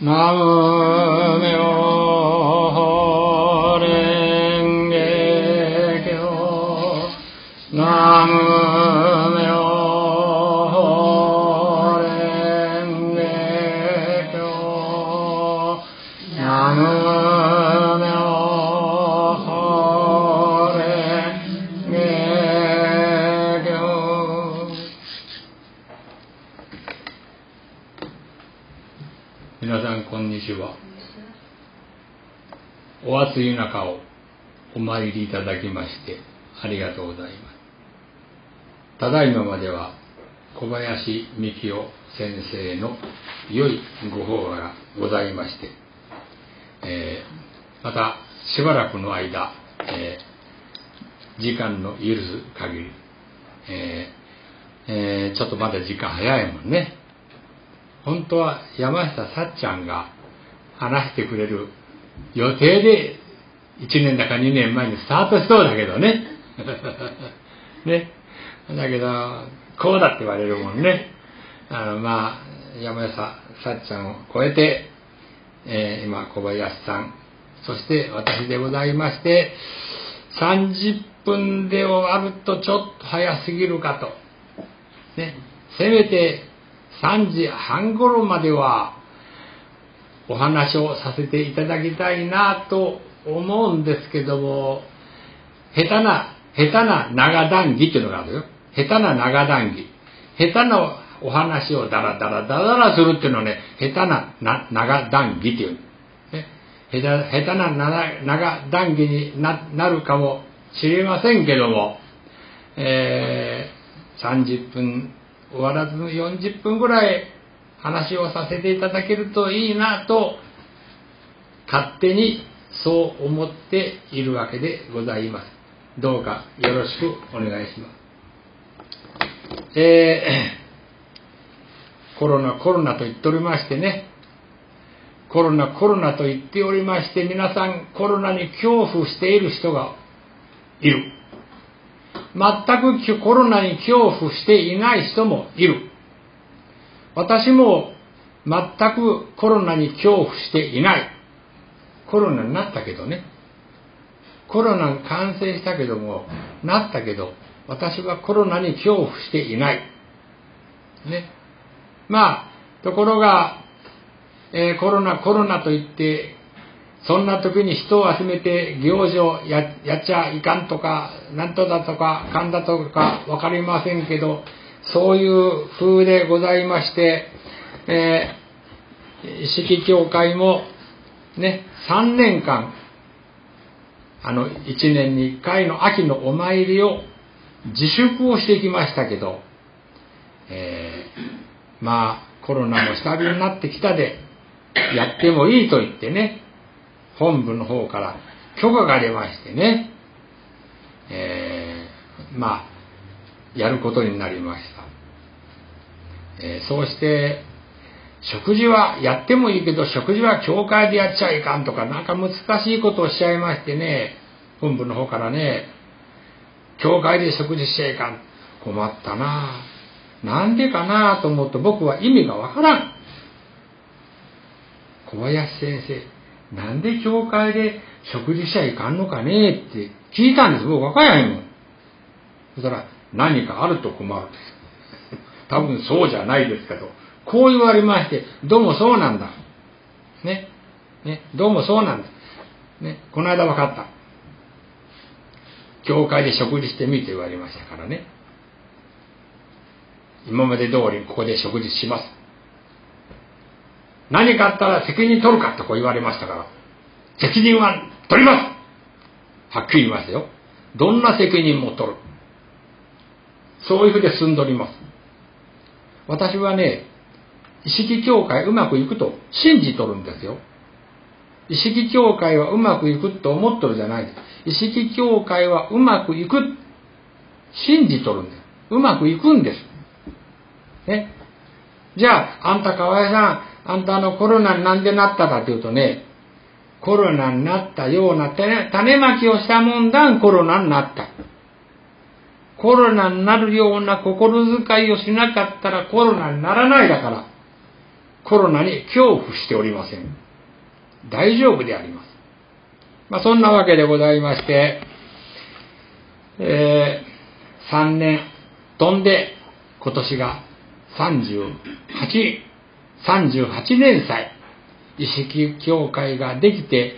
ナムメ暑い中をお参りいただきましてありがとうございます。ただいままでは小林幹夫先生の良いご法話がございまして、えーまたしばらくの間、えー時間の許す限り、えーえーちょっとまだ時間早いもんね。本当は山下さっちゃんが話してくれる予定で1年だか2年前にスタートしそうだけどね。ね。だけど、こうだって言われるもんね。あの、まあ、山下さっちゃんを超えて、えー今、小林さん、そして私でございまして、30分で終わるとちょっと早すぎるかと。ね。せめて3時半頃まではお話をさせていただきたいなと思うんですけども、下手な、下手な長談義っていうのがあるよ。下手な長談義。下手なお話をダラダラダラダラするっていうのはね、下手なな長談義っていう。ね、下手な長談義にななるかもしれませんけども、えー30分終わらずの40分ぐらい話をさせていただけるといいなと勝手にそう思っているわけでございますどうかよろしくお願いしますえー コロナコロナと言っておりましてねコロナコロナと言っておりまして皆さんコロナに恐怖している人がいる全くコロナに恐怖していない人もいる。私も全くコロナに恐怖していない。コロナになったけどね。コロナに感染したけども、なったけど、私はコロナに恐怖していない。ね。まあ、ところが、えーコロナ、コロナと言って、そんな時に人を集めて行事をやっちゃいかんとか、なんとだとか、かんだとかわかりませんけど、そういう風でございまして、えー、式協会もね、3年間、あの、1年に1回の秋のお参りを自粛をしてきましたけど、えーまあ、コロナも下火になってきたで、やってもいいと言ってね、本部の方から許可が出ましてね、えーまあ、やることになりました。えーそうして、食事はやってもいいけど、食事は教会でやっちゃいかんとか、なんか難しいことをしちゃいましてね、本部の方からね、教会で食事しちゃいかん。困ったなぁ。なんでかなぁと思うと僕は意味がわからん。小林先生、なんで教会で食事しちゃいかんのかね？って聞いたんです。僕わからへんもん。そしたら、何かあると困る。多分そうじゃないですけど、こう言われまして、どうもそうなんだ。ね。ね。どうもそうなんだ。ね。この間分かった。教会で食事してみて言われましたからね。今まで通りここで食事します。何かあったら責任取るかとこう言われましたから、責任は取りますはっきり言いましたよ。どんな責任も取る。そういうふうで進んでおります。私はね、意識協会うまくいくと信じとるんですよ。意識協会はうまくいくと思っとるじゃないです。意識協会はうまくいく。信じとるんです。うまくいくんです。ね。じゃあ、あんた河合さん、あんたのコロナになんでなったかというとね、コロナになったような種種まきをしたもんだんコロナになった。コロナになるような心遣いをしなかったらコロナにならないだから。コロナに恐怖しておりません。大丈夫であります。まあ、そんなわけでございまして、えー、3年飛んで今年が38、38年祭、意識協会ができて、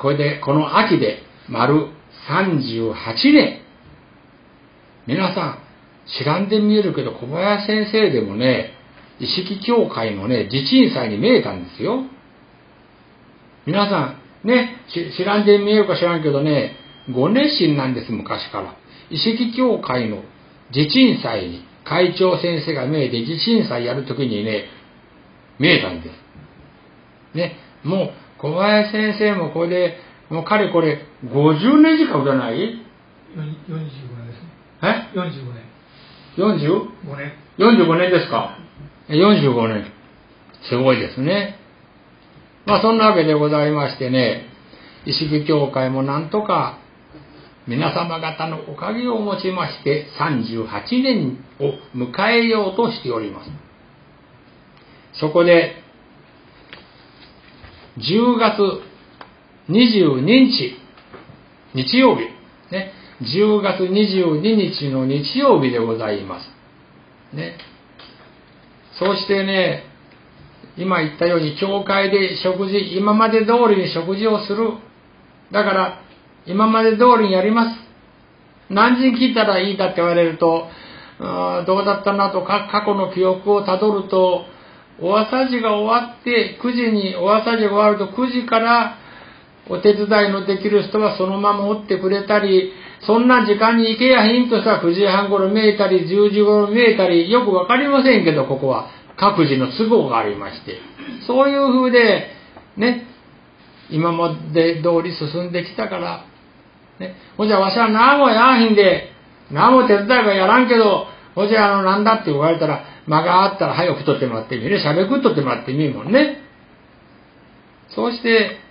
これで、この秋で丸38年。皆さん、知らんで見えるけど、小林先生でもね、意識協会のね、自鎮祭に見えたんですよ。皆さん、ね、知らんで見えるか知らんけどね、ご熱心なんです、昔から。意識協会の自鎮祭に会長先生が見えて自鎮祭やるときにね、見えたんです。ね、もう小林先生もこれで、もうかれこれ50年近くじゃない ?45 年ですね。え ?45 年。45年 ?45 年ですか。45年。すごいですね。まあそんなわけでございましてね、意識協会もなんとか皆様方のおかげをもちまして38年を迎えようとしております。そこで、10月22日、日曜日、ね、10月22日の日曜日でございます。ね。そしてね、今言ったように、教会で食事、今まで通りに食事をする。だから、今まで通りにやります。何時に来たらいいかって言われると、どうだったなとか過去の記憶をたどると、お朝事が終わって、9時にお朝事が終わると9時からお手伝いのできる人はそのままおってくれたり、そんな時間に行けやひんとしたら9時半頃見えたり、10時頃見えたり、よくわかりませんけど、ここは各自の都合がありまして。そういう風で、ね、今まで通り進んできたから、ね、ほじゃわしは何もやらひんで、何も手伝いはやらんけど、ほじゃあの、なんだって言われたら、間があったら早く取ってもらってみる。喋くっとってもらってみるもんね。そうして、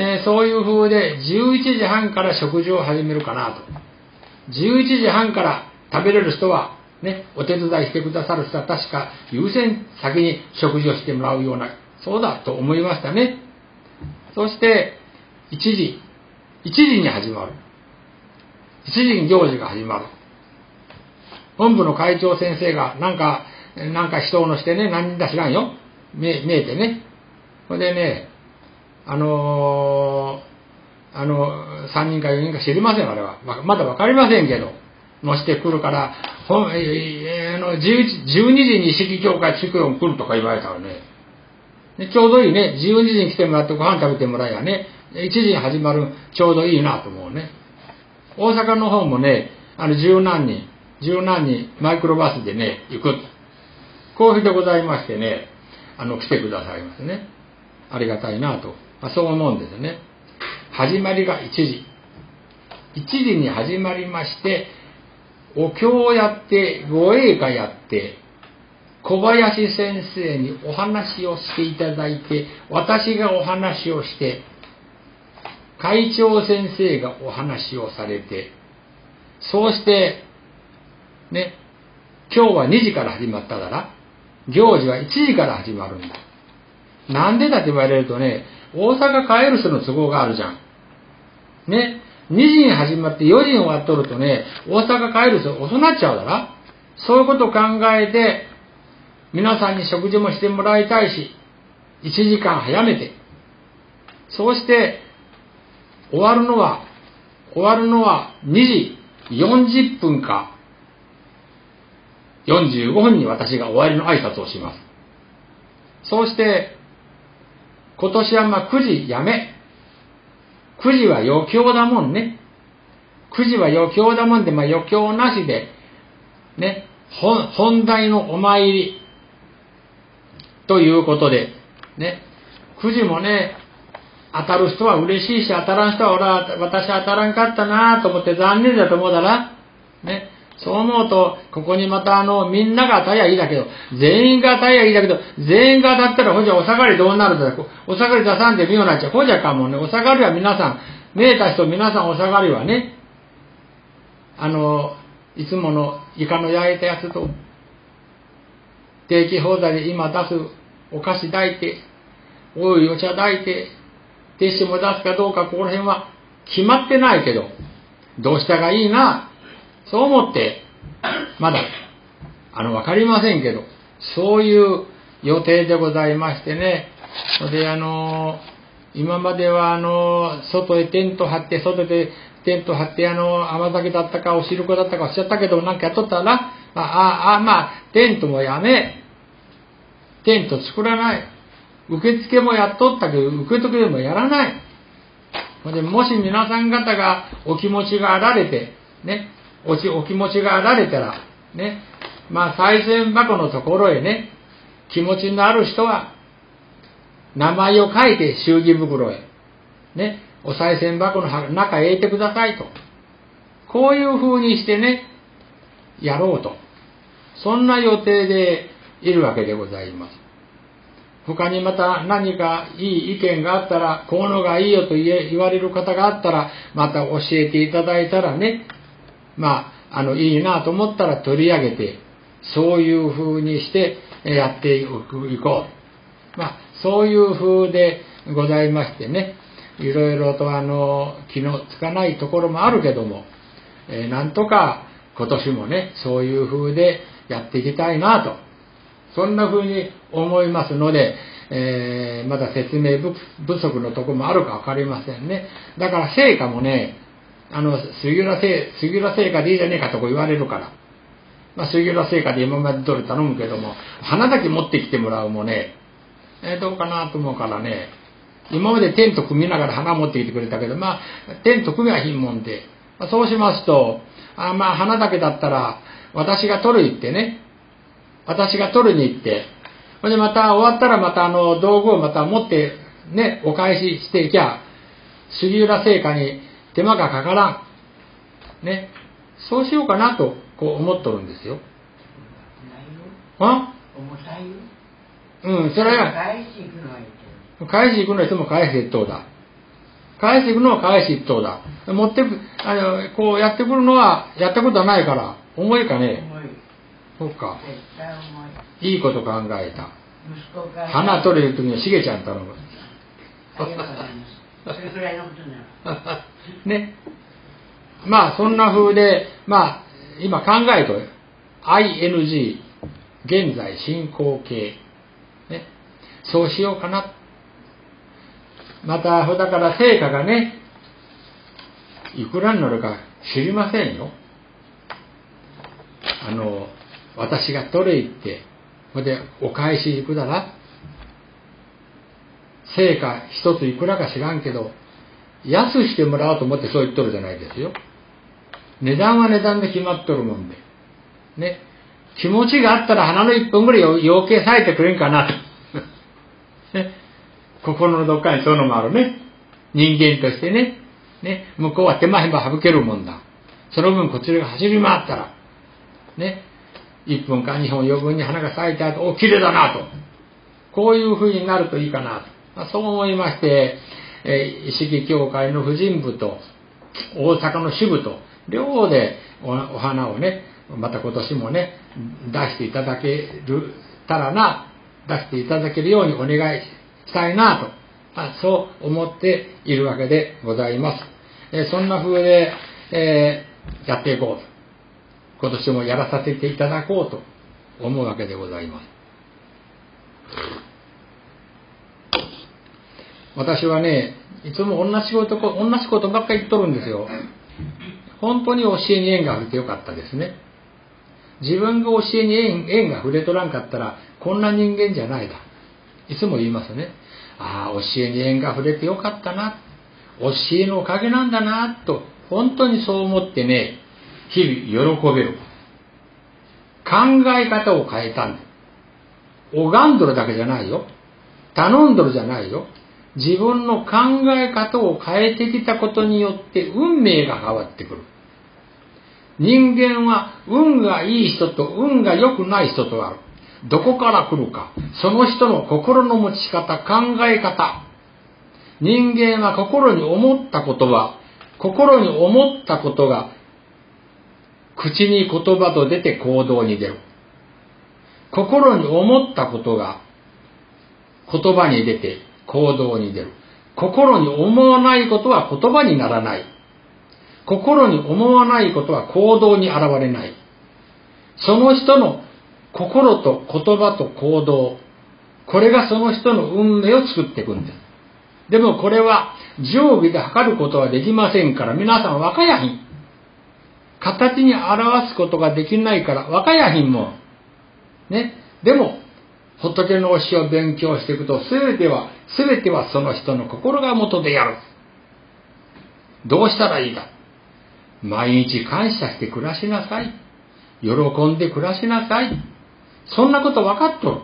えー、そういう風で11時半から食事を始めるかなと。11時半から食べれる人は、ね、お手伝いしてくださる人は確か優先先に食事をしてもらうような、そうだと思いましたね。そして、1時、1時に始まる。1時に行事が始まる。本部の会長先生が、なんか、なんか人をのしてね、何人だ知らんよ。見えてね。それでね、あのー、あの、3人か4人か知りません、あれは。まだわかりませんけど、乗してくるから、ほんえー、の11 12時に意識協会地区を来るとか言われたらね。でちょうどいいね。12時に来てもらってご飯食べてもらえばね。1時に始まるちょうどいいなと思うね。大阪の方もね、あの十何人、十何人マイクロバスでね、行く。こういうでございましてね、あの、来てくださいますね。ありがたいなと。まあ、そう思うんですよね。始まりが1時。1時に始まりまして、お経をやって、護衛歌やって、小林先生にお話をしていただいて、私がお話をして、会長先生がお話をされて、そうして、ね、今日は2時から始まったから、行事は1時から始まるんだ。なんでだって言われるとね、大阪帰る人の都合があるじゃん。ね。2時に始まって4時に終わっとるとね、大阪帰る人遅なっちゃうだろそういうことを考えて、皆さんに食事もしてもらいたいし、1時間早めて、そうして、終わるのは、終わるのは2時40分か45分に私が終わりの挨拶をします。そうして、今年はまあ9時やめ。9時は余興だもんね。9時は余興だもんで、まあ余興なしで、ね、本題のお参り、ということで、ね、9時もね、当たる人は嬉しいし、当たらん人は俺は、私当たらんかったなと思って残念だと思うだら、ね、そう思うと、ここにまたあの、みんなが当たりゃいいだけど、全員が当たりゃいいだけど、全員が当たったら、ほじゃお下がりどうなるんだお下がり出さんでみようなっちゃう。ほじゃかもね、お下がりは皆さん、見えた人皆さんお下がりはね、あの、いつものイカの焼いたやつと、定期放題で今出すお菓子抱いて、おいお茶抱いて、ティッシュも出すかどうか、ここら辺は決まってないけど、どうしたらいいな、そう思って、まだ、あの、わかりませんけど、そういう予定でございましてね、それで、あの、今までは、あの、外へテント張って、外でテント張って、あの、甘酒だったか、お汁粉だったかおっしゃったけど、なんかやっとったらな、あああ、まあ、テントもやめ、テント作らない。受付もやっとったけど、受付でもやらない。でもし皆さん方がお気持ちがあられて、ね、おちお気持ちがあられたら、ね、まあ、再銭箱のところへね、気持ちのある人は、名前を書いて祝儀袋へ、ね、お賽銭箱の中へ入れてくださいと。こういう風にしてね、やろうと。そんな予定でいるわけでございます。他にまた何かいい意見があったら、こうのがいいよと言われる方があったら、また教えていただいたらね、まあ、あの、いいなと思ったら取り上げて、そういう風にしてやっていこう。まあ、そういう風でございましてね、いろいろとあの、気のつかないところもあるけども、えー、なんとか今年もね、そういう風でやっていきたいなと、そんな風に思いますので、えー、まだ説明不足のとこもあるか分かりませんね。だから成果もね、あの、杉浦製、杉浦製菓でいいじゃねえかとこ言われるから。まあ、杉浦製菓で今まで通り頼むけども、花だけ持ってきてもらうもね、えー、どうかなと思うからね、今までテント組みながら花持ってきてくれたけど、まあ、テント組みはひんもんで、まあ、そうしますと、あまあ、花だけだったら、私が取る行ってね、私が取りに行って、それでまた終わったらまたあの道具をまた持ってね、お返ししていきゃ、杉浦製菓に手間がかからん。ね。そうしようかなと、こう思っとるんですよ。あ？重たいよ。うん、それは。返し行くのはいい。返し行くの人も返し一等だ。返していくのは返し一等だ。持ってく、あの、こうやってくるのは、やったことはないから、重いかね。重い。そうか。絶対重い。いいこと考えた。息子から。花取れる時にはしげちゃん頼む。ありがとうございます。それくらいのことなら。ね。まあ、そんな風で、まあ、今考えと、ing、現在進行形。ね。そうしようかな。また、だから成果がね、いくらになるか知りませんよ。あの、私が取れ行って、それでお返し行くだら、成果一ついくらか知らんけど、安してもらおうと思ってそう言っとるじゃないですよ。値段は値段で決まっとるもんで。ね。気持ちがあったら鼻の一本ぐらい養鶏されてくれんかなと。ね。心のどっかにそういうのもあるね。人間としてね。ね。向こうは手間暇省けるもんだ。その分こちらが走り回ったら、ね。1分か2本余分に花が咲いた後、お、綺麗だなと。こういう風になるといいかなと。まあ、そう思いまして、えー、意識協会の婦人部と、大阪の支部と、両方でお花をね、また今年もね、出していただけるたらな、出していただけるようにお願いしたいなと、あ、そう思っているわけでございます。え、そんな風で、えー、やっていこうと。今年もやらさせていただこうと思うわけでございます。私はね、いつも同じこと、同じことばっかり言っとるんですよ。本当に教えに縁が触れてよかったですね。自分が教えに縁が触れとらんかったら、こんな人間じゃないだ。いつも言いますね。ああ、教えに縁が触れてよかったな。教えのおかげなんだな、と、本当にそう思ってね、日々喜べる。考え方を変えたんだ。拝んどるだけじゃないよ。頼んどるじゃないよ。自分の考え方を変えてきたことによって運命が変わってくる。人間は運がいい人と運が良くない人とある。どこから来るか。その人の心の持ち方、考え方。人間は心に思ったことは、心に思ったことが、口に言葉と出て行動に出る。心に思ったことが、言葉に出て行動に出る。心に思わないことは言葉にならない。心に思わないことは行動に現れない。その人の心と言葉と行動、これがその人の運命を作っていくんです。でもこれは定規で測ることはできませんから、皆さん若やひん。形に表すことができないから、若やひんも。ね。でも、仏の教えを勉強していくと、すべては、すべてはその人の心が元でやる。どうしたらいいか。毎日感謝して暮らしなさい。喜んで暮らしなさい。そんなこと分かっとる。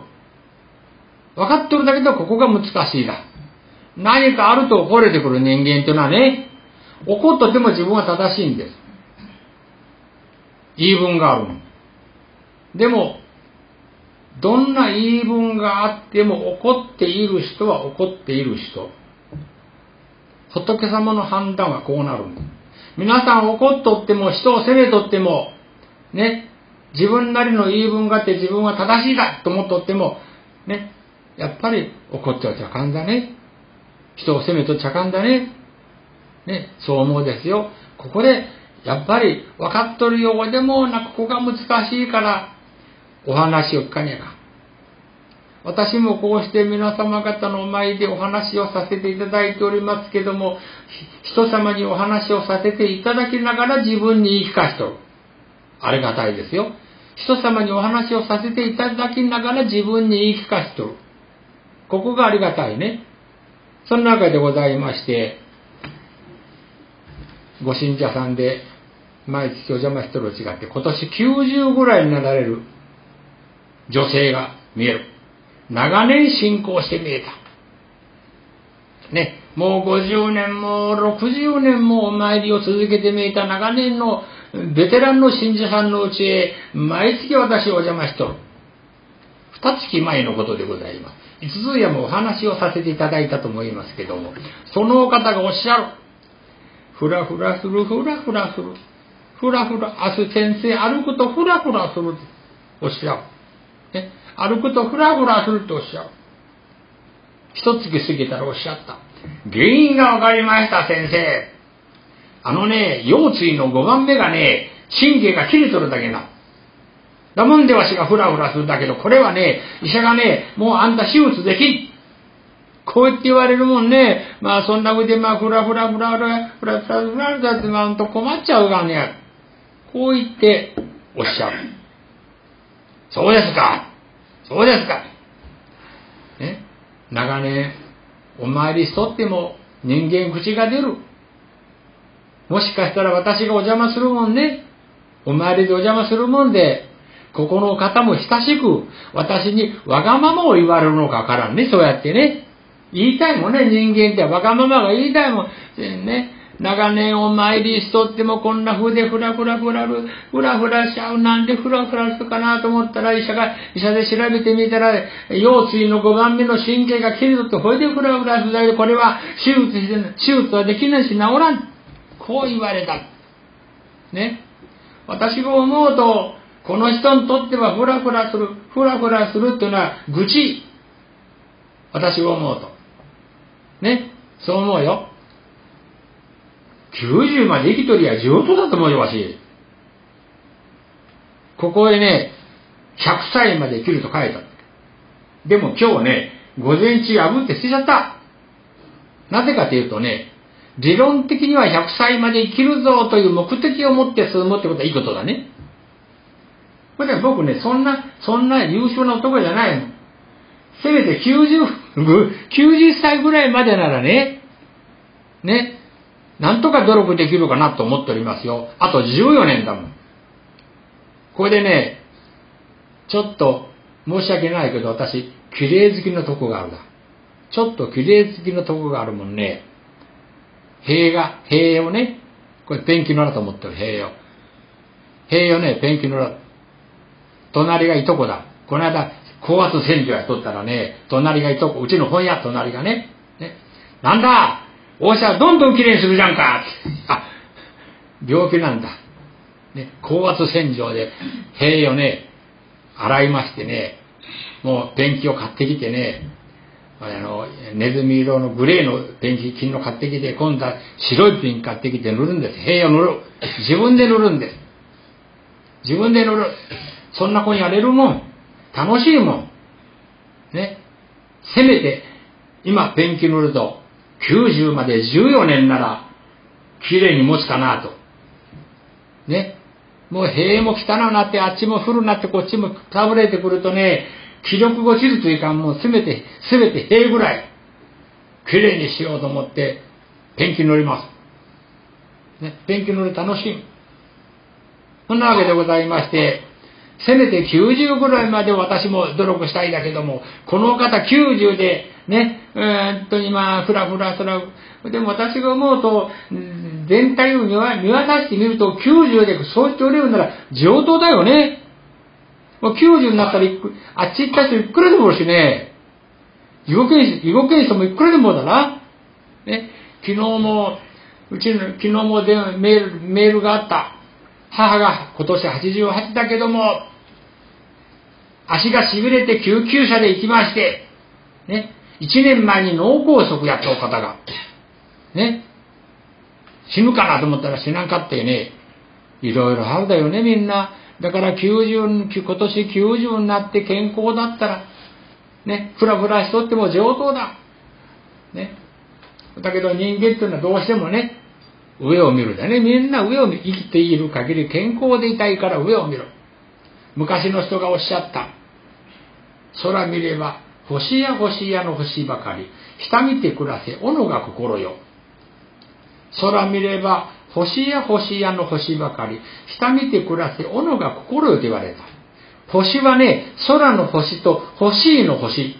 分かっとるだけど、ここが難しいだ。何かあると怒れてくる人間というのはね、怒っとても自分は正しいんです。言い分があるの。でも、どんな言い分があっても怒っている人は怒っている人。仏様の判断はこうなるんです。皆さん怒っとっても人を責めとっても、ね、自分なりの言い分があって自分は正しいだと思っとっても、ね、やっぱり怒っちゃうちゃかんだね。人を責めとちゃかんだね。ね、そう思うですよ。ここで、やっぱり分かっとるようでもな、ここが難しいから、お話を聞かにゃか。私もこうして皆様方の前でお話をさせていただいておりますけども、人様にお話をさせていただきながら自分に言い聞かしとる。ありがたいですよ。人様にお話をさせていただきながら自分に言い聞かしとる。ここがありがたいね。その中でございまして、ご信者さんで毎月お邪魔してると違って、今年90ぐらいになられる女性が見える。長年信仰して見えた。ね、もう50年も60年もお参りを続けて見えた長年のベテランの信者さんのうちへ毎月私お邪魔しとる。二月前のことでございます。いつぞやもお話をさせていただいたと思いますけども、そのお方がおっしゃる。ふらふらする、ふらふらする。ふらふら、明日先生歩くとふらふらする。おっしゃる。ね、歩くとふらふらするとおっしゃる。一月過ぎたらおっしゃった。原因がわかりました、先生。あのね、腰椎の5番目がね、神経が切れとるだけな。だもんでわしがふらふらするだけど、これはね、医者がね、もうあんた手術できん。こう言って言われるもんね、まあそんなふでまあふらふらふらふらふらふらふらふらってまんと困っちゃうがね、こう言っておっしゃる。そうですか。そうですか。ね。長年、お参りしとっても人間口が出る。もしかしたら私がお邪魔するもんね。お参りでお邪魔するもんで、ここの方も親しく私にわがままを言われるのかわからんね。そうやってね。言いたいもんね、人間ってわがままが言いたいもん。ね。長年お参りしとってもこんな風でふらふらふらる、ふらふらしちゃう。なんでふらふらするかなと思ったら医者が、医者で調べてみたら、腰椎の5番目の神経が切れとって、これでふらふらする、これは手術して、手術はできないし治らん。こう言われた。ね。私が思うと、この人にとってはふらふらする、ふらふらするっていうのは愚痴。私が思うと。ね。そう思うよ。90まで生きとりゃ上等だと思うよ、わし。ここへね、100歳まで生きると書いた。でも今日ね、午前中破って捨てちゃった。なぜかというとね、理論的には100歳まで生きるぞという目的を持って進むってことはいいことだね。これ僕ね、そんな、そんな優秀な男じゃないの。せめて90、90歳ぐらいまでならね、ね、なんとか努力できるかなと思っておりますよ。あと14年だもん。これでね、ちょっと申し訳ないけど私、綺麗好きのとこがあるだ。ちょっと綺麗好きのとこがあるもんね。塀が、塀をね、これペンキの裏と思ってる、塀を。塀をね、ペンキの裏。隣がいとこだ。この間、高圧洗浄やっとったらね、隣がいとこ、うちの本屋隣がね、ね、なんだお医者はどんどんきれいにするじゃんかあ、病気なんだ。ね、高圧洗浄で塀をね、洗いましてね、もうペンキを買ってきてね、あの、ネズミ色のグレーのペンキ、金の買ってきて、今度は白いペンキ買ってきて塗るんです。塀を塗る。自分で塗るんです。自分で塗る。そんな子にやれるもん。楽しいもん。ね。せめて、今ペンキ塗ると、90まで14年なら、綺麗に持つかなと。ね。もう塀も汚なって、あっちも古くなって、こっちも倒れてくるとね、気力が落ちるというか、もうせめて、せめて塀ぐらい、綺麗にしようと思って、ペンキ塗ります。ね。ペンキ塗る楽しい。そんなわけでございまして、せめて90ぐらいまで私も努力したいだけども、この方90で、ね、えー、っと今、ふらふらふら、でも私が思うと、全体を見渡してみると、90でそうしておれるなら上等だよね。もう90になったらあっち行った人いくらでもおるしね。囲碁検囲碁検査もいくらでもだな。ね、昨日も、うちの、昨日もでメール、メールがあった。母が今年88だけども、足が痺れて救急車で行きまして、ね、1年前に脳梗塞やったお方が、ね、死ぬかなと思ったら死なんかってね、いろいろあるだよね、みんな。だから90、今年90になって健康だったら、ね、ふらふらしとっても上等だ。ね。だけど人間っていうのはどうしてもね、上を見るだね。みんな上を見、生きている限り健康でいたいから上を見る。昔の人がおっしゃった。空見れば、星や星やの星ばかり。下見て暮らせ、斧が心よ。空見れば、星や星やの星ばかり。下見て暮らせ、斧が心よと言われた。星はね、空の星と星の星。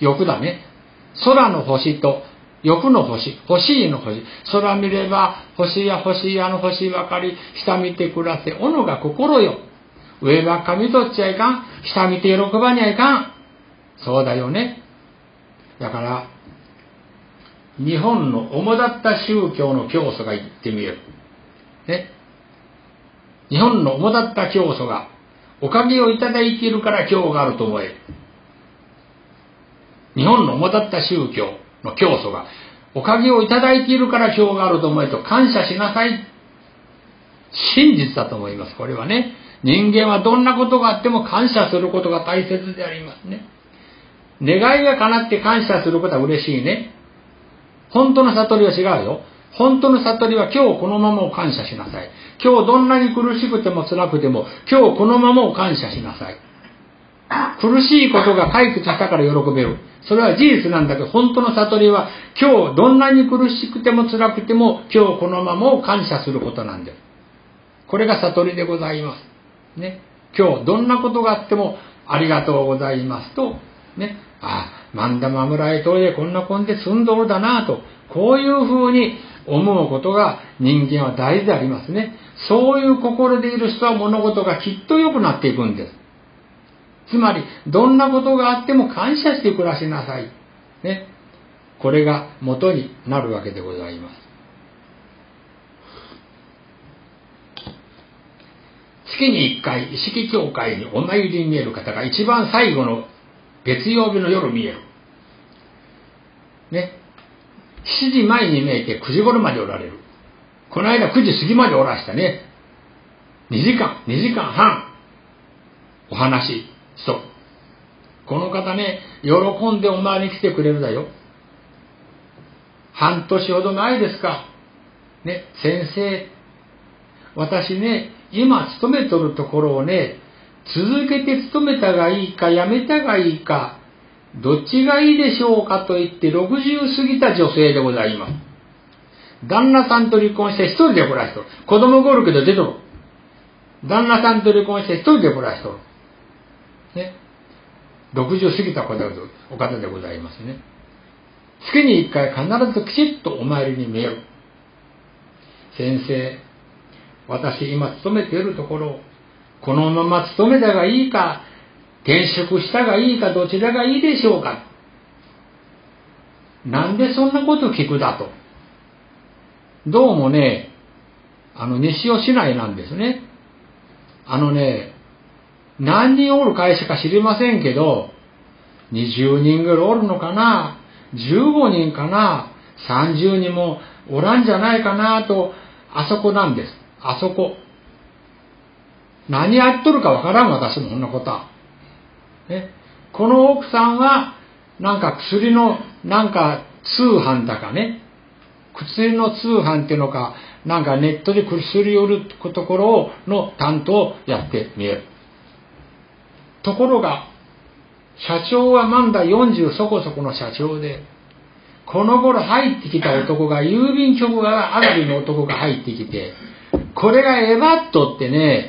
欲だね。空の星と欲の星、欲しいの星、空見れば星や星やの星ばかり、下見て暮らせ、斧が心よ。上ばっか見とっちゃいかん。下見て喜ばにゃいかん。そうだよね。だから、日本の主だった宗教の教祖が言ってみる。ね。日本の主だった教祖が、おかげをいただいているから今日があると思え。日本の主だった宗教。の教祖が、おかげをいただいているから今日があると思えと感謝しなさい。真実だと思います。これはね。人間はどんなことがあっても感謝することが大切でありますね。願いが叶って感謝することは嬉しいね。本当の悟りは違うよ。本当の悟りは今日このままを感謝しなさい。今日どんなに苦しくても辛くても今日このままを感謝しなさい。苦しいことが解決したから喜べる。それは事実なんだけど、本当の悟りは、今日どんなに苦しくても辛くても、今日このままを感謝することなんです。これが悟りでございます。ね。今日どんなことがあっても、ありがとうございますと、ね。ああ、万田村へ通でこんな根で住んどるだなと、こういうふうに思うことが人間は大事でありますね。そういう心でいる人は物事がきっと良くなっていくんです。つまり、どんなことがあっても感謝して暮らしなさい。ね。これが元になるわけでございます。月に一回、意識協会にお参りに見える方が一番最後の月曜日の夜見える。ね。7時前に見えて9時頃までおられる。この間9時過ぎまでおらしたね。2時間、2時間半、お話。人。この方ね、喜んでお前に来てくれるだよ。半年ほど前ですか。ね、先生、私ね、今勤めとるところをね、続けて勤めたがいいか、辞めたがいいか、どっちがいいでしょうかと言って60過ぎた女性でございます。旦那さんと離婚して一人で暮らしとる。子供がおるけど出とる。旦那さんと離婚して一人で暮らしとる。ね、60過ぎた方お方でございますね。月に一回必ずきちっとお参りに見える。先生、私今勤めているところ、このまま勤めたがいいか、転職したがいいか、どちらがいいでしょうか。なんでそんなこと聞くだと。どうもね、あの、西尾市内なんですね。あのね、何人おる会社か知りませんけど、20人ぐらいおるのかな ?15 人かな ?30 人もおらんじゃないかなと、あそこなんです。あそこ。何やっとるかわからん、私もこんなことは。ね。この奥さんは、なんか薬の、なんか通販だかね。薬の通販っていうのか、なんかネットで薬を売るところの担当をやってみえる。ところが、社長はまだ40そこそこの社長で、この頃入ってきた男が、郵便局上がりの男が入ってきて、これがエバットってね、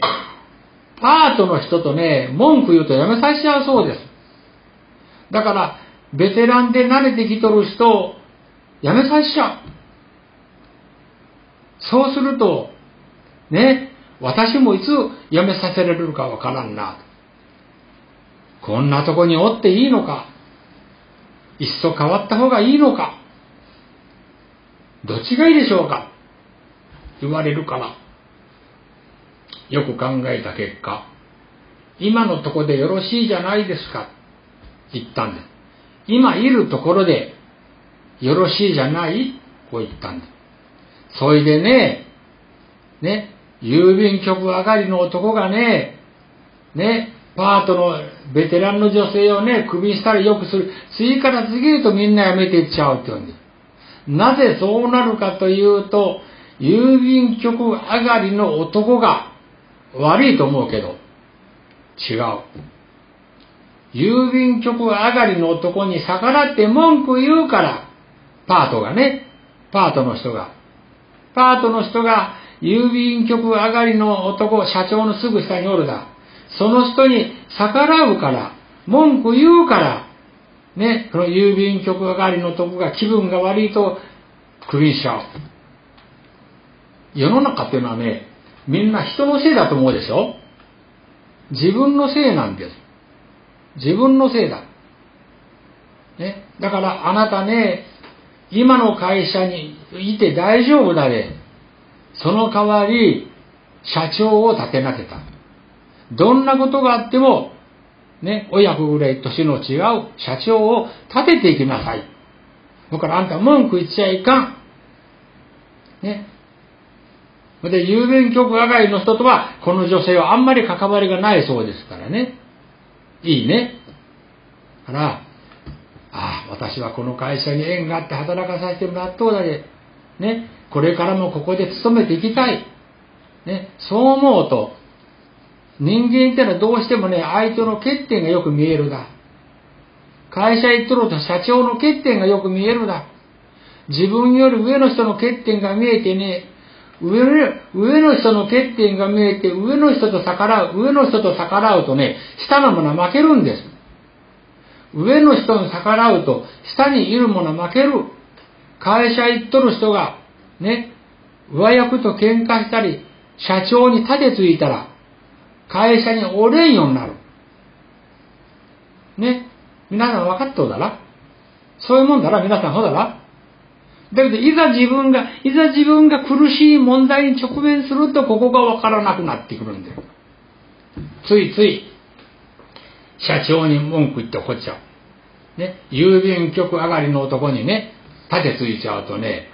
パートの人とね、文句言うとやめさせちゃうそうです。だから、ベテランで慣れてきとる人をやめさせちゃう。そうすると、ね、私もいつ辞めさせられるかわからんな。こんなとこにおっていいのか？いっそ変わった方がいいのか？どっちがいいでしょうか？言われるから。よく考えた結果、今のとこでよろしいじゃないですか言ったんで。今いるところでよろしいじゃない？こう言ったんです。そいでね、ね、郵便局上がりの男がね、ね、パートのベテランの女性をね、首したりよくする。次から次へとみんな辞めていっちゃうって言うんです。なぜそうなるかというと、郵便局上がりの男が悪いと思うけど、違う。郵便局上がりの男に逆らって文句言うから、パートがね、パートの人が。パートの人が郵便局上がりの男、社長のすぐ下におるだ。その人に逆らうから、文句言うから、ね、この郵便局上がりの男が気分が悪いと、クビにしちゃう。世の中っていうのはね、みんな人のせいだと思うでしょ？自分のせいなんです。自分のせいだ。ね、だからあなたね、今の会社にいて大丈夫だね。その代わり、社長を立てなけた。どんなことがあっても、ね、親子ぐらい年の違う社長を立てていきなさい。だからあんた文句言っちゃいかん。ね。で、郵便局上がりの人とは、この女性はあんまり関わりがないそうですからね。いいね。から、ああ、私はこの会社に縁があって働かさせてもらっとうだで、ね、これからもここで勤めていきたい。ね、そう思うと、人間ってのはどうしてもね、相手の欠点がよく見えるだ。会社行っとると社長の欠点がよく見えるだ。自分より上の人の欠点が見えてね、上の上の人の欠点が見えて、上の人と逆らう、上の人と逆らうとね、下のものは負けるんです。上の人に逆らうと、下にいるものは負ける。会社行っとる人が、ね、上役と喧嘩したり、社長に立てついたら、会社におれんようになる。ね。皆さん分かっとうだらそういうもんだら皆さんほだらだけど、いざ自分が、いざ自分が苦しい問題に直面すると、ここが分からなくなってくるんだよ。ついつい、社長に文句言って怒っちゃう。ね。郵便局上がりの男にね、盾ついちゃうとね、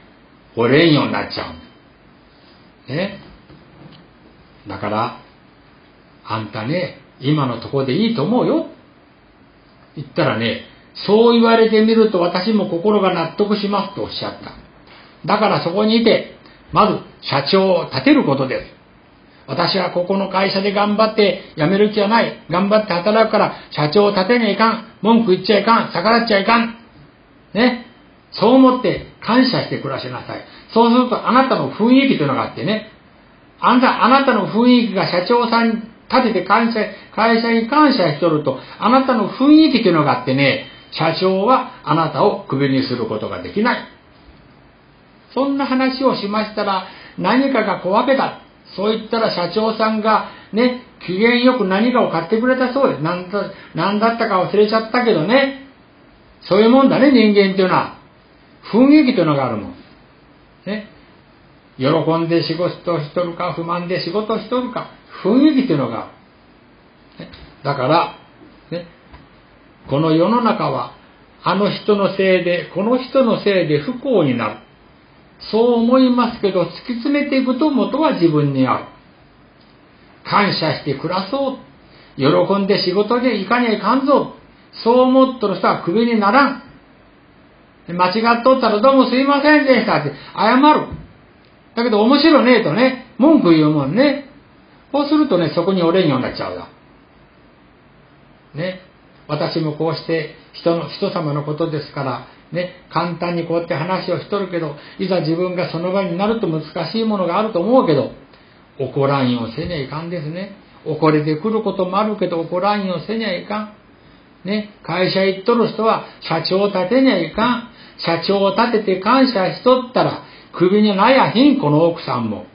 折れんようになっちゃう。ね。だから、あんたね、今のとこでいいと思うよ。言ったらね、そう言われてみると私も心が納得しますとおっしゃった。だからそこにいて、まず社長を立てることです。私はここの会社で頑張って辞める気はない。頑張って働くから社長を立てにゃいかん。文句言っちゃいかん。逆らっちゃいかん。ね。そう思って感謝して暮らしなさい。そうするとあなたの雰囲気というのがあってね。あなた、あなたの雰囲気が社長さん立てて感謝、会社に感謝しとると、あなたの雰囲気というのがあってね、社長はあなたをクビにすることができない。そんな話をしましたら、何かが小分けだ。そう言ったら社長さんがね、機嫌よく何かを買ってくれたそうです。何だ何だったか忘れちゃったけどね。そういうもんだね、人間っていうのは。雰囲気というのがあるもん。ね。喜んで仕事しとるか、不満で仕事しとるか、雰囲気というのが。ね、だから、ね、この世の中はあの人のせいで、この人のせいで不幸になる。そう思いますけど、突き詰めていくと元は自分にある。感謝して暮らそう。喜んで仕事で行かにゃいかんぞ。そう思っとる人はクビにならん。間違っとったらどうもすいませんでしたって謝る。だけど面白ねえとね、文句言うもんね。こうするとね、そこにおれんようになっちゃうよ。ね。私もこうして人の、人様のことですから、ね、簡単にこうやって話をしとるけど、いざ自分がその場になると難しいものがあると思うけど、怒らんようせにゃいかんですね。怒れてくることもあるけど、怒らんようせにゃいかん。ね、会社行っとる人は社長を立てにゃいかん。社長を立てて感謝しとったら、首になやひん、この奥さんも。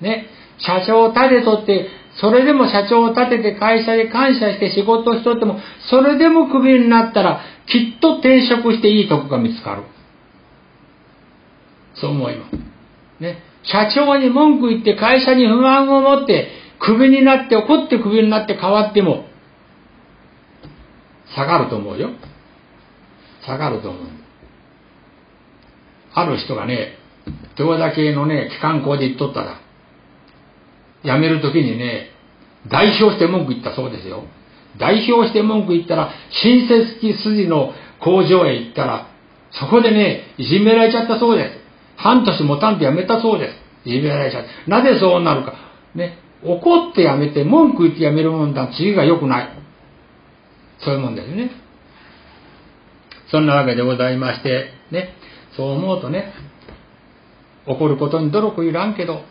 ね、社長を立てとって、それでも社長を立てて会社で感謝して仕事をしとっても、それでもクビになったら、きっと転職していいとこが見つかる。そう思います。ね。社長に文句言って会社に不満を持って、クビになって怒ってクビになって変わっても、下がると思うよ。下がると思う。ある人がね、豊田系のね、機関校で言っとったら、辞めるときにね、代表して文句言ったそうですよ。代表して文句言ったら、親切機筋の工場へ行ったら、そこでね、いじめられちゃったそうです。半年もたんで辞めたそうです。いじめられちゃった。なぜそうなるか。ね、怒って辞めて文句言って辞めるもんだ。次が良くない。そういうもんですね。そんなわけでございまして、ね、そう思うとね、怒ることに努力いらんけど、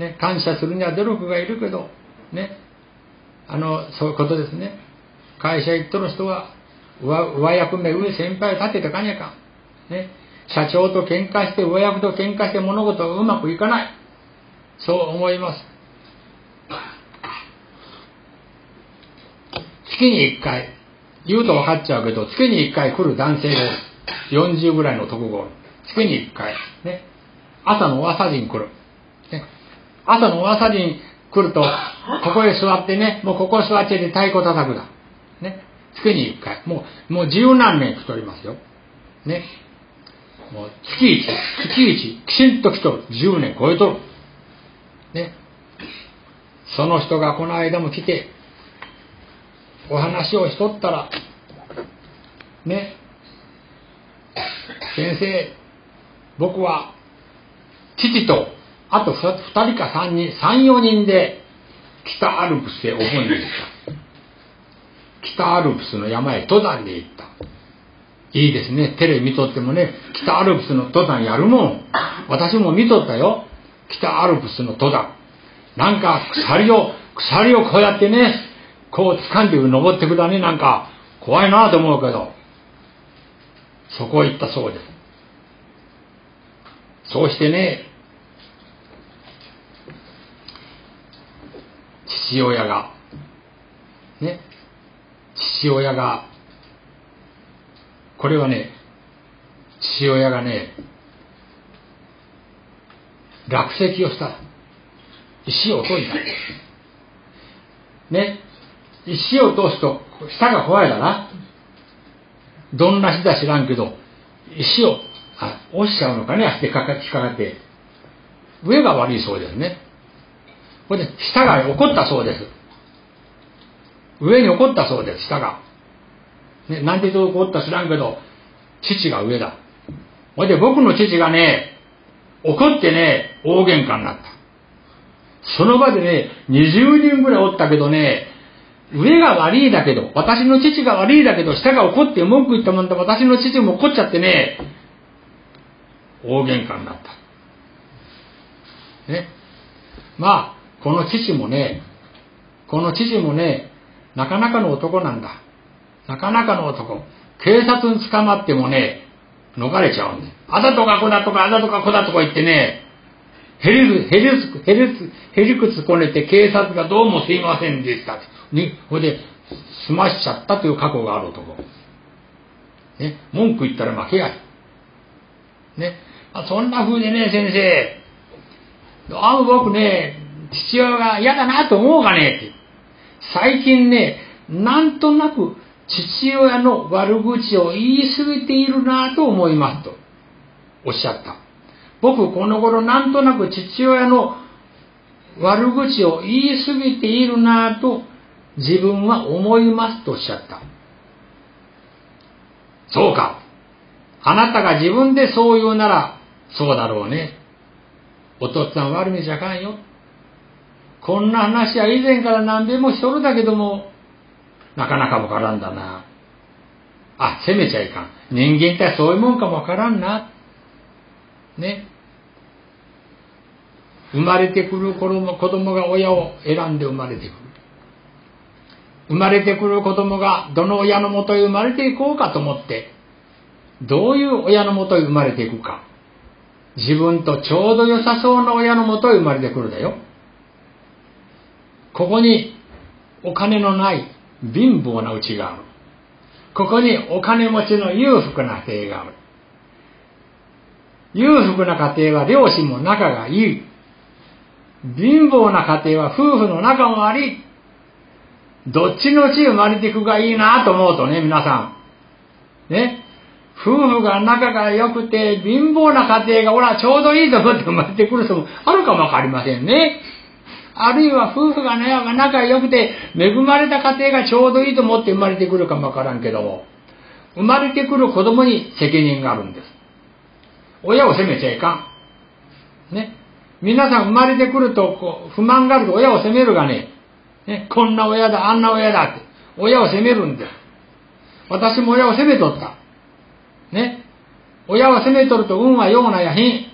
ね、感謝するには努力がいるけど、ね、あの、そういうことですね。会社行っとる人は、上上役目、上先輩を立ててかにゃかん。ね、社長と喧嘩して、上役と喧嘩して物事がうまくいかない。そう思います。月に1回、言うと分かっちゃうけど、月に1回来る男性です。40ぐらいの男が月に1回。ね。朝の朝人来る。朝の朝に来ると、ここへ座ってね、もうここ座ってて太鼓叩くだ。ね。月に一回。もう、もう十何年来とりますよ。ね。もう月一、月一、きちんと来とる。十年超えとる。ね。その人がこの間も来て、お話をしとったら、ね。先生、僕は、父とあと2人か3人、3、4人で北アルプスへお盆に行った。北アルプスの山へ登山で行った。いいですね。テレビ見とってもね、北アルプスの登山やるもん。私も見とったよ。北アルプスの登山。なんか鎖を、鎖をこうやってね、こう掴んで登ってくだね。なんか怖いなと思うけど。そこへ行ったそうです。そうしてね、父親が、ね、父親が、これはね、父親がね、落石をした。石を落といた。ね、石を落とすと、下が怖いだな。どんな日だ知らんけど、石を、あ、落ちちゃうのかね、足で引っかかって。上が悪いそうですね。これで下が怒ったそうです。上に怒ったそうです、下が。ね、なんで怒った知らんけど、父が上だ。ほいで僕の父がね、怒ってね、大喧嘩になった。その場でね、20人ぐらいおったけどね、上が悪いだけど、私の父が悪いだけど、下が怒って文句言ったもんで、私の父も怒っちゃってね、大喧嘩になった。ね。まあ、この父もね、この父もね、なかなかの男なんだ。なかなかの男。警察に捕まってもね、逃れちゃうんだあだとかこだとかあだとかこだとか言ってね、ヘリヘリヘリヘリクツこねて警察がどうもすいませんでした。に、ほいで、済ましちゃったという過去がある男。ね、文句言ったら負けや。ね、あそんな風でね、先生、あ僕ね、父親が嫌だなと思うかねって。最近ね、なんとなく父親の悪口を言い過ぎているなと思いますとおっしゃった。僕この頃なんとなく父親の悪口を言い過ぎているなと自分は思いますとおっしゃった。そうか。あなたが自分でそう言うならそうだろうね。お父っつぁん悪目じゃかんよ。こんな話は以前から何べもしとるだけども、なかなかわからんだな。あ、責めちゃいかん。人間ってそういうもんかもわからんな。ね。生まれてくる子供子供が親を選んで生まれてくる。生まれてくる子供がどの親のもとへ生まれていこうかと思って、どういう親のもとへ生まれていくか。自分とちょうど良さそうな親のもとへ生まれてくるだよ。ここにお金のない貧乏なうちがある。ここにお金持ちの裕福な家庭がある。裕福な家庭は両親も仲がいい。貧乏な家庭は夫婦の仲も悪い。どっちのうち生まれていくがいいなと思うとね、皆さん。ね。夫婦が仲が良くて、貧乏な家庭が、ほら、ちょうどいいと思って生まれてくる人もあるかもわかりませんね。あるいは夫婦が、ね、仲良くて、恵まれた家庭がちょうどいいと思って生まれてくるかもわからんけど、生まれてくる子供に責任があるんです。親を責めちゃいかん。ね。皆さん生まれてくると、こう、不満があると親を責めるがね、ね、こんな親だ、あんな親だって、親を責めるんです。私も親を責めとった。ね。親は責めとると運はようなやひ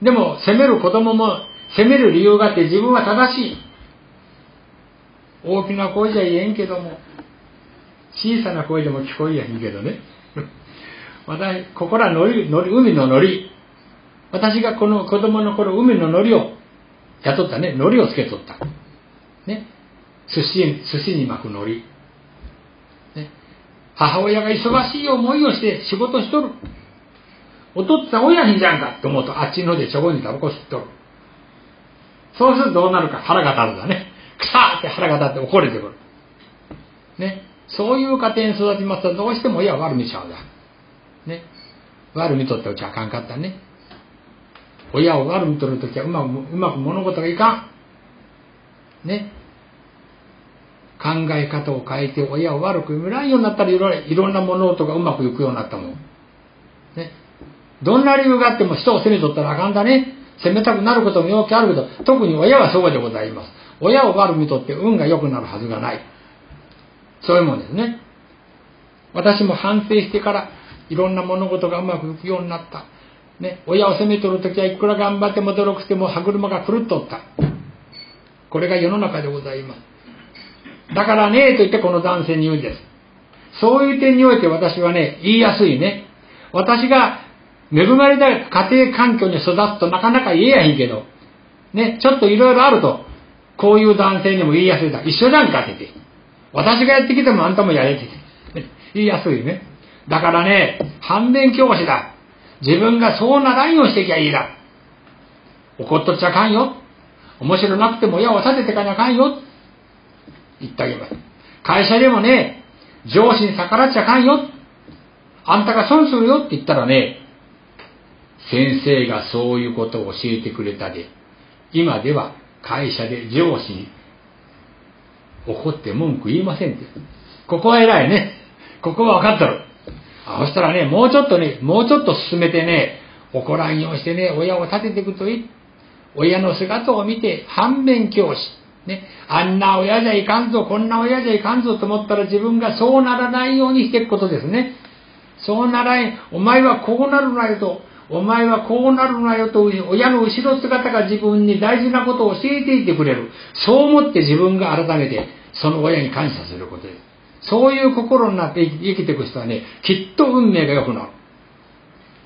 ん。でも、責める子供も、責める理由があって自分は正しい。大きな声じゃ言えんけども、小さな声でも聞こえやいいけどね。私、ここらのり、のり、海ののり。私がこの子供の頃、海ののりを雇ったね、のりをつけとった。ね。寿司、寿司に巻くのり。母親が忙しい思いをして仕事しとる。お父っつぁん親にじゃんかと思うと、あっちのでちょこにタバコ吸っとる。そうするとどうなるか腹が立つだね。くさーって腹が立って怒れてくる。ね。そういう家庭に育ちますと、どうしても親は悪見ちゃうだ。ね。悪見とっておちゃあかんかったね。親を悪見とるときはうまく、うまく物事がいかん。ね。考え方を変えて親を悪く見らんようになったらいろいろんな物事がうまくいくようになったもん。ね。どんな理由があっても人を責めとったらあかんだね。責めたくなることもよくあるけど、特に親はそうでございます。親を悪くとって運が良くなるはずがない。そういうもんですね。私も反省してからいろんな物事がうまくいくようになった。ね、親を責めとるときはいくら頑張っても努力しても歯車が狂っとった。これが世の中でございます。だからね、と言ってこの男性に言うんです。そういう点において私はね、言いやすいね。私が恵まれた家庭環境に育つとなかなか言えやへんけど、ね、ちょっといろいろあると、こういう男性にも言いやすいだ。一緒じゃんかってて。私がやってきてもあんたもやれって言って。言いやすいね。だからね、反面教師だ。自分がそうならんようにしてきゃいいだ。怒っとっちゃかんよ。面白なくても親を立ててかにゃあかんよ。言ってあげます。会社でもね、上司に逆らっちゃかんよ。あんたが損するよって言ったらね、先生がそういうことを教えてくれたで、今では会社で上司に怒って文句言いませんって。ここは偉いね。ここは分かったろ。そしたらね、もうちょっとね、もうちょっと進めてね、怒らんようにしてね、親を立てていくといい。親の姿を見て反面教師。ね、あんな親じゃいかんぞ、こんな親じゃいかんぞと思ったら自分がそうならないようにしていくことですね。そうならん、お前はこうなるなよと、お前はこうなるなよと、親の後ろ姿が自分に大事なことを教えていてくれる。そう思って自分が改めて、その親に感謝することです。そういう心になって生きていく人はね、きっと運命が良くなる。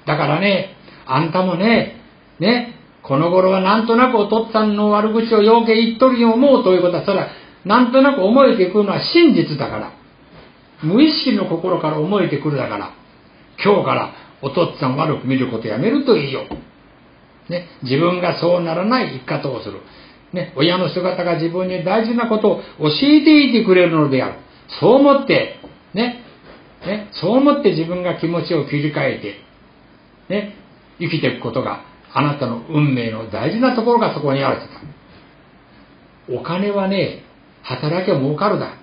だからね、あんたもね、ね、この頃はなんとなくお父っつぁんの悪口をようけ言っとるよう思うということは、それはなんとなく思えてくるのは真実だから。無意識の心から思えてくるだから。今日からお父っつぁん悪く見ることやめるといいよ。ね、自分がそうならない生き方をする。ね、親の姿が自分に大事なことを教えていてくれるのである。そう思って、ね、ね、そう思って自分が気持ちを切り替えて、ね、生きていくことがあなたの運命の大事なところがそこにあると。お金はね、働け儲かるだ。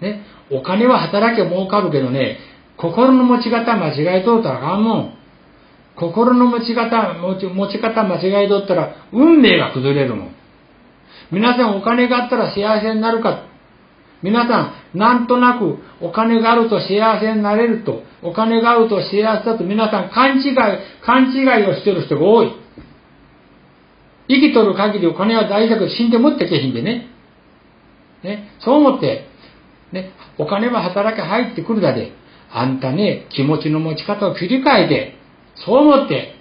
ね、お金は働け儲かるけどね、心の持ち方間違えとったらあかんもん。心の持ち方、持ち持ち方間違えとったら運命が崩れるもん。皆さんお金があったら幸せになるか皆さん、なんとなくお金があると幸せになれると、お金があると幸せだと皆さん勘違い、勘違いをしてる人が多い。生きとる限りお金は大事だけど死んで持ってけひんでね。ね、そう思って、ね、お金は働き入ってくるだで、あんたね、気持ちの持ち方を切り替えて、そう思って、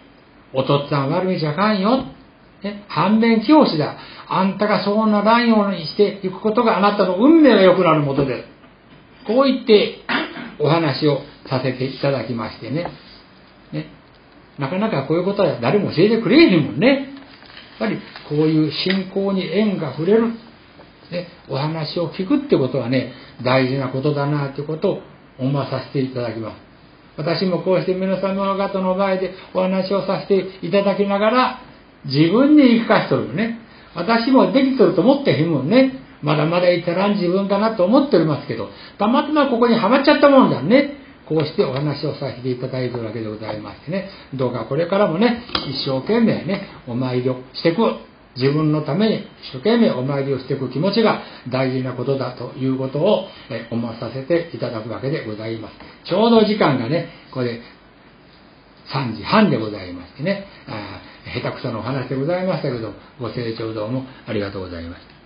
おとっつぁん悪いじゃかんよ。ね、反面教師だ。あんたがそうならんようにしていくことがあなたの運命が良くなるもとです。こう言って お話をさせていただきましてね。ねなかなかこういうことは誰も教えてくれへんもんね。やっぱりこういう信仰に縁が触れる。ね、お話を聞くってことはね、大事なことだなということを思わさせていただきます。私もこうして皆様方の前でお話をさせていただきながら、自分に言い聞かしとるよね。私もできとると思ってへんもんね。まだまだいたらん自分だなと思っておりますけど、たまたまここにはまっちゃったもんだね。こうしてお話をさせていただいているわけでございましてね。どうかこれからもね、一生懸命ね、お参りをしていく。自分のために一生懸命お参りをしていく気持ちが大事なことだということを思わさせていただくわけでございます。ちょうど時間がね、これ3時半でございましてね、あ下手くそなお話でございましたけど、ご清聴どうもありがとうございました。